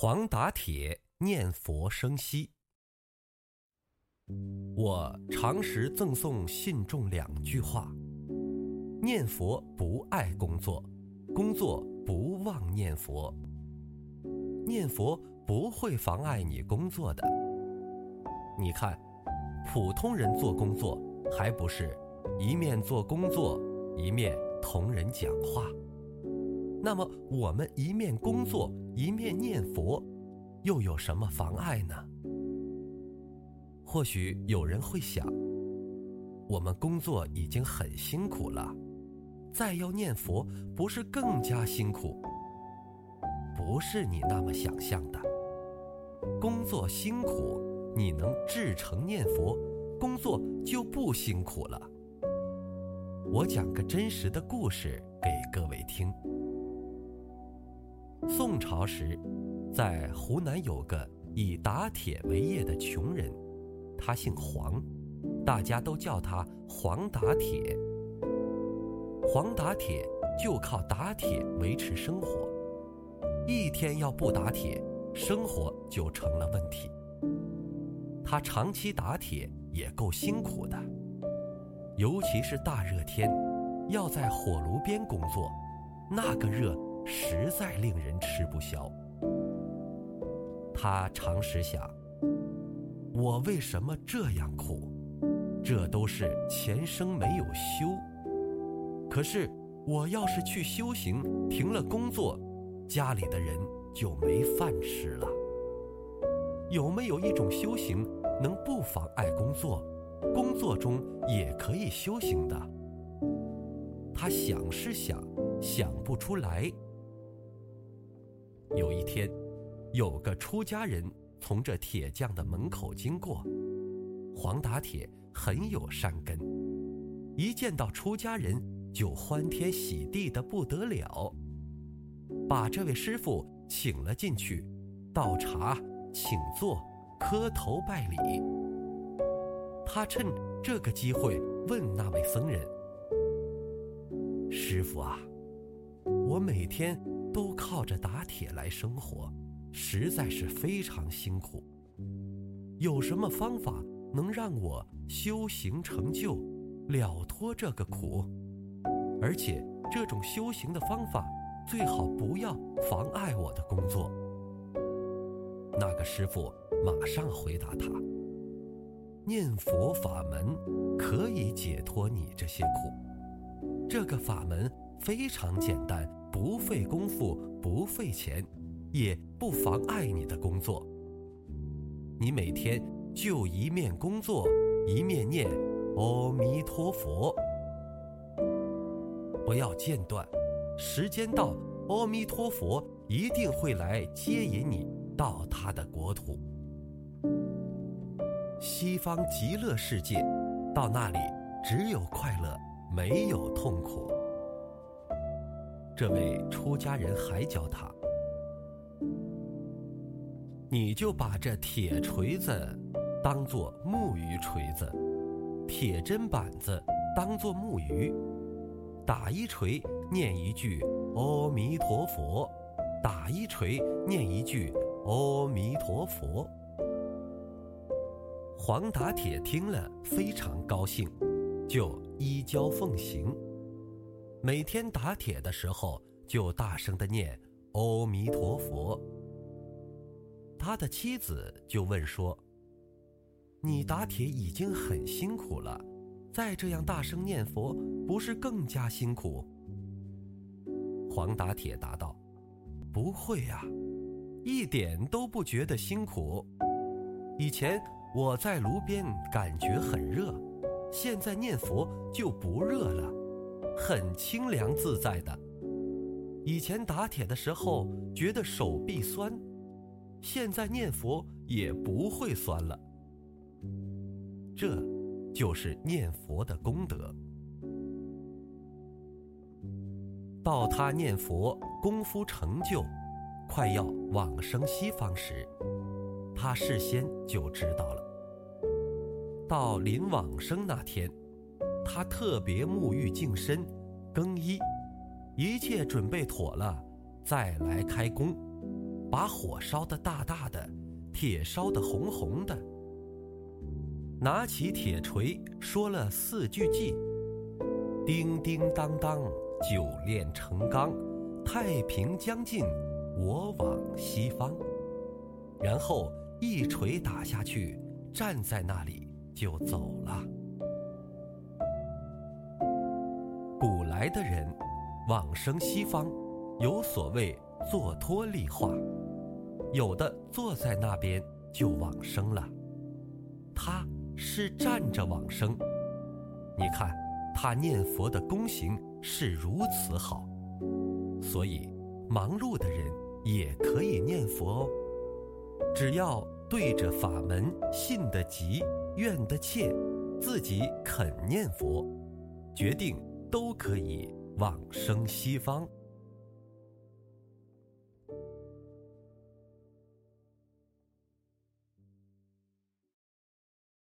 黄打铁念佛生息。我常时赠送信众两句话：念佛不爱工作，工作不忘念佛。念佛不会妨碍你工作的。你看，普通人做工作，还不是一面做工作，一面同人讲话？那么我们一面工作一面念佛，又有什么妨碍呢？或许有人会想，我们工作已经很辛苦了，再要念佛，不是更加辛苦？不是你那么想象的。工作辛苦，你能至诚念佛，工作就不辛苦了。我讲个真实的故事给各位听。宋朝时，在湖南有个以打铁为业的穷人，他姓黄，大家都叫他黄打铁。黄打铁就靠打铁维持生活，一天要不打铁，生活就成了问题。他长期打铁也够辛苦的，尤其是大热天，要在火炉边工作，那个热。实在令人吃不消。他常时想：我为什么这样苦？这都是前生没有修。可是我要是去修行，停了工作，家里的人就没饭吃了。有没有一种修行能不妨碍工作，工作中也可以修行的？他想是想，想不出来。有一天，有个出家人从这铁匠的门口经过。黄打铁很有善根，一见到出家人就欢天喜地的不得了，把这位师傅请了进去，倒茶、请坐、磕头拜礼。他趁这个机会问那位僧人：“师傅啊，我每天……”都靠着打铁来生活，实在是非常辛苦。有什么方法能让我修行成就，了脱这个苦？而且这种修行的方法最好不要妨碍我的工作。那个师傅马上回答他：“念佛法门可以解脱你这些苦，这个法门非常简单。”不费功夫，不费钱，也不妨碍你的工作。你每天就一面工作，一面念阿弥陀佛，不要间断。时间到，阿弥陀佛一定会来接引你到他的国土——西方极乐世界。到那里，只有快乐，没有痛苦。这位出家人还教他：“你就把这铁锤子当做木鱼锤子，铁砧板子当做木鱼，打一锤念一句阿弥陀佛，打一锤念一句阿弥陀佛。”黄打铁听了非常高兴，就依教奉行。每天打铁的时候，就大声的念“阿弥陀佛”。他的妻子就问说：“你打铁已经很辛苦了，再这样大声念佛，不是更加辛苦？”黄打铁答道：“不会呀，一点都不觉得辛苦。以前我在炉边感觉很热，现在念佛就不热了。”很清凉自在的。以前打铁的时候觉得手臂酸，现在念佛也不会酸了。这，就是念佛的功德。到他念佛功夫成就，快要往生西方时，他事先就知道了。到临往生那天。他特别沐浴净身，更衣，一切准备妥了，再来开工。把火烧得大大的，铁烧得红红的。拿起铁锤，说了四句偈：“叮叮当当，酒炼成钢，太平将近，我往西方。”然后一锤打下去，站在那里就走了。来的人往生西方，有所谓坐托立化，有的坐在那边就往生了。他是站着往生，你看他念佛的功行是如此好，所以忙碌的人也可以念佛哦。只要对着法门，信得急，愿得切，自己肯念佛，决定都可以往生西方。